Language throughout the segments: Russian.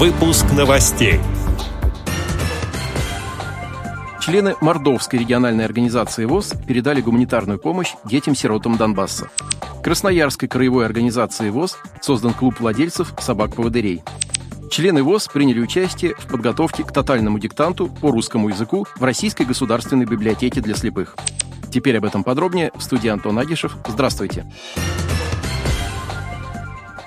Выпуск новостей. Члены Мордовской региональной организации ВОЗ передали гуманитарную помощь детям-сиротам Донбасса. Красноярской краевой организации ВОЗ создан клуб владельцев собак-поводырей. Члены ВОЗ приняли участие в подготовке к тотальному диктанту по русскому языку в Российской государственной библиотеке для слепых. Теперь об этом подробнее в студии Антон Агишев. Здравствуйте.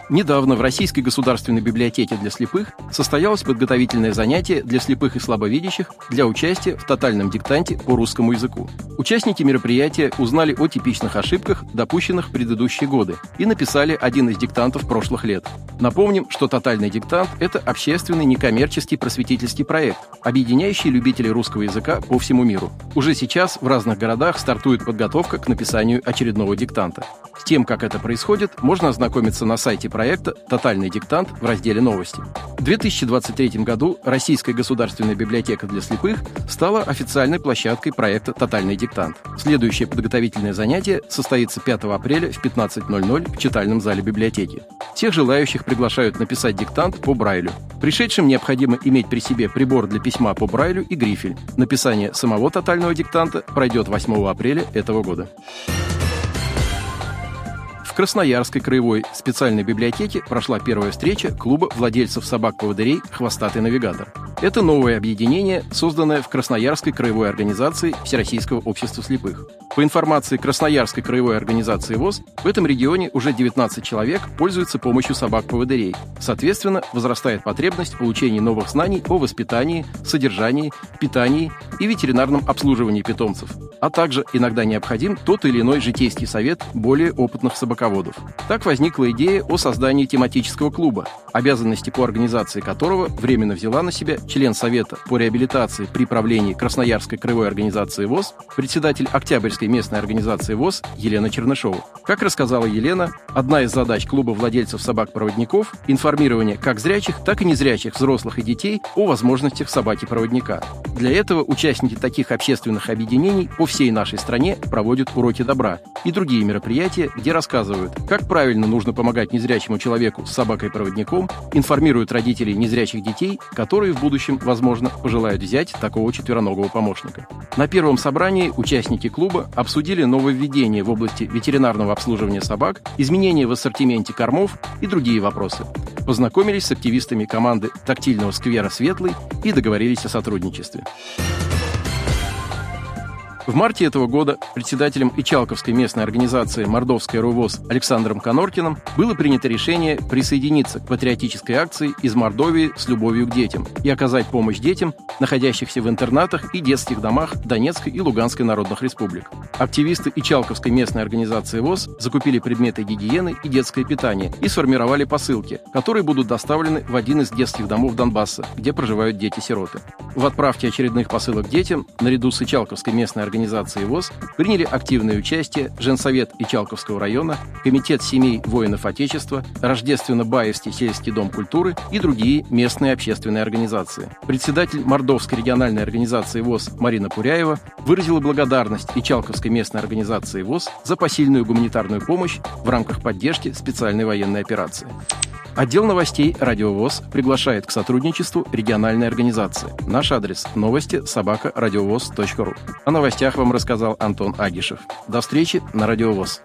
Недавно в Российской государственной библиотеке для слепых состоялось подготовительное занятие для слепых и слабовидящих для участия в тотальном диктанте по русскому языку. Участники мероприятия узнали о типичных ошибках, допущенных в предыдущие годы, и написали один из диктантов прошлых лет. Напомним, что тотальный диктант – это общественный некоммерческий просветительский проект, объединяющий любителей русского языка по всему миру. Уже сейчас в разных городах стартует подготовка к написанию очередного диктанта. С тем, как это происходит, можно ознакомиться на сайте проекта «Тотальный диктант» в разделе «Новости». В 2023 году Российская государственная библиотека для слепых стала официальной площадкой проекта «Тотальный диктант». Следующее подготовительное занятие состоится 5 апреля в 15.00 в читальном зале библиотеки. Всех желающих приглашают написать диктант по Брайлю. Пришедшим необходимо иметь при себе прибор для письма по Брайлю и грифель. Написание самого тотального диктанта пройдет 8 апреля этого года. В Красноярской краевой специальной библиотеке прошла первая встреча клуба владельцев собак-поводырей «Хвостатый навигатор». Это новое объединение, созданное в Красноярской краевой организации Всероссийского общества слепых. По информации Красноярской краевой организации ВОЗ, в этом регионе уже 19 человек пользуются помощью собак-поводырей. Соответственно, возрастает потребность в получении новых знаний о воспитании, содержании, питании и ветеринарном обслуживании питомцев, а также иногда необходим тот или иной житейский совет более опытных собаководов. Так возникла идея о создании тематического клуба, обязанности по организации которого временно взяла на себя член Совета по реабилитации при правлении Красноярской краевой организации ВОЗ, председатель Октябрьской Всероссийской местной организации ВОЗ Елена Чернышова. Как рассказала Елена, одна из задач клуба владельцев собак-проводников – информирование как зрячих, так и незрячих взрослых и детей о возможностях собаки-проводника. Для этого участники таких общественных объединений по всей нашей стране проводят уроки добра и другие мероприятия, где рассказывают, как правильно нужно помогать незрячему человеку с собакой-проводником, информируют родителей незрячих детей, которые в будущем, возможно, пожелают взять такого четвероногого помощника. На первом собрании участники клуба обсудили нововведения в области ветеринарного обслуживания собак, изменения в ассортименте кормов и другие вопросы. Познакомились с активистами команды тактильного сквера «Светлый» и договорились о сотрудничестве. В марте этого года председателем Ичалковской местной организации «Мордовская РУВОЗ» Александром Коноркиным было принято решение присоединиться к патриотической акции из Мордовии с любовью к детям и оказать помощь детям, находящихся в интернатах и детских домах Донецкой и Луганской народных республик. Активисты Ичалковской местной организации ВОЗ закупили предметы гигиены и детское питание и сформировали посылки, которые будут доставлены в один из детских домов Донбасса, где проживают дети-сироты. В отправке очередных посылок детям, наряду с Ичалковской местной организацией, организации ВОЗ приняли активное участие Женсовет Ичалковского района, Комитет семей воинов Отечества, Рождественно-Баевский сельский дом культуры и другие местные общественные организации. Председатель Мордовской региональной организации ВОЗ Марина Пуряева выразила благодарность Ичалковской местной организации ВОЗ за посильную гуманитарную помощь в рамках поддержки специальной военной операции. Отдел новостей «Радиовоз» приглашает к сотрудничеству региональной организации. Наш адрес – новости собака радиовоз.ру. О новостях вам рассказал Антон Агишев. До встречи на «Радиовоз».